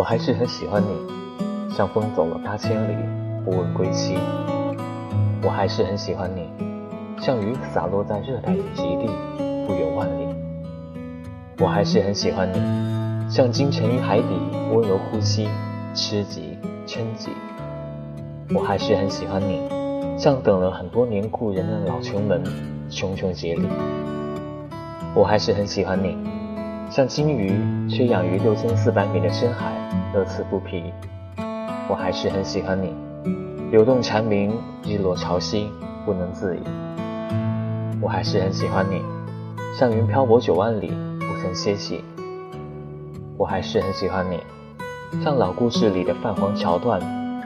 我还是很喜欢你，像风走了八千里，不问归期。我还是很喜欢你，像雨洒落在热带雨极地，不远万里。我还是很喜欢你，像鲸沉于海底，温柔呼吸，吃极撑极。我还是很喜欢你，像等了很多年故人的老城门，茕茕孑立。我还是很喜欢你，像鲸鱼缺氧于六千四百米的深海，乐此不疲。我还是很喜欢你，流动蝉鸣，日落潮汐，不能自已。我还是很喜欢你，像云漂泊九万里，不曾歇息。我还是很喜欢你，像老故事里的泛黄桥段，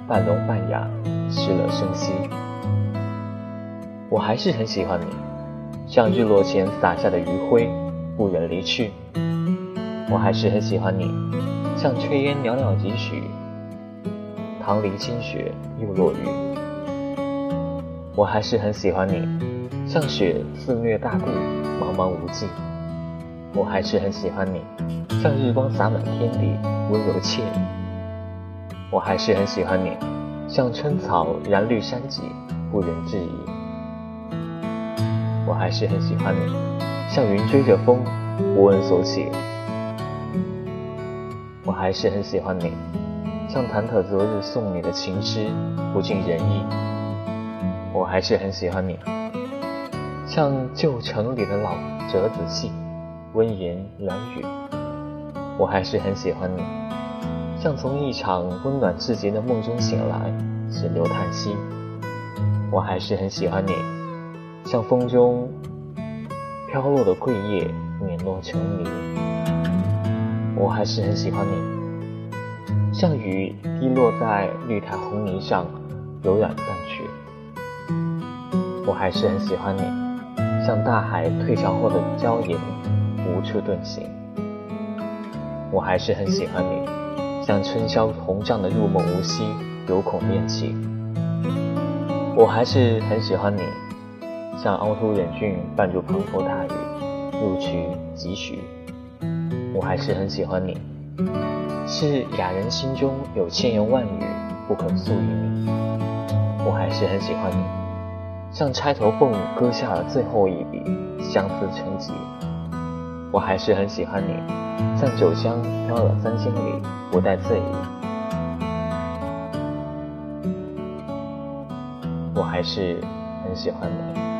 半聋半哑，失了声息。我还是很喜欢你。像日落前洒下的余晖，不忍离去。我还是很喜欢你，像炊烟袅袅几许，棠梨清雪又落雨。我还是很喜欢你，像雪肆虐大地，茫茫无际。我还是很喜欢你，像日光洒满天地，温柔惬意。我还是很喜欢你，像春草染绿山脊，不忍质疑。我还是很喜欢你，像云追着风，无问所起。我还是很喜欢你，像忐忑昨日送你的情诗，不尽人意。我还是很喜欢你，像旧城里的老折子戏，温言软语。我还是很喜欢你，像从一场温暖至极的梦中醒来，只留叹息。我还是很喜欢你。像风中飘落的桂叶，碾落成泥。我还是很喜欢你，像雨滴落在绿苔红泥上，柔软淡去。我还是很喜欢你，像大海退潮后的礁岩，无处遁形。我还是很喜欢你，像春宵红帐的入梦无息，有恐念起。我还是很喜欢你。像凹凸忍俊伴着滂沱大雨，入曲几许。我还是很喜欢你，是雅人心中有千言万语不肯诉于你。我还是很喜欢你，像钗头凤割下了最后一笔，相思成疾。我还是很喜欢你，像酒香飘了三千里，不带醉意。我还是很喜欢你。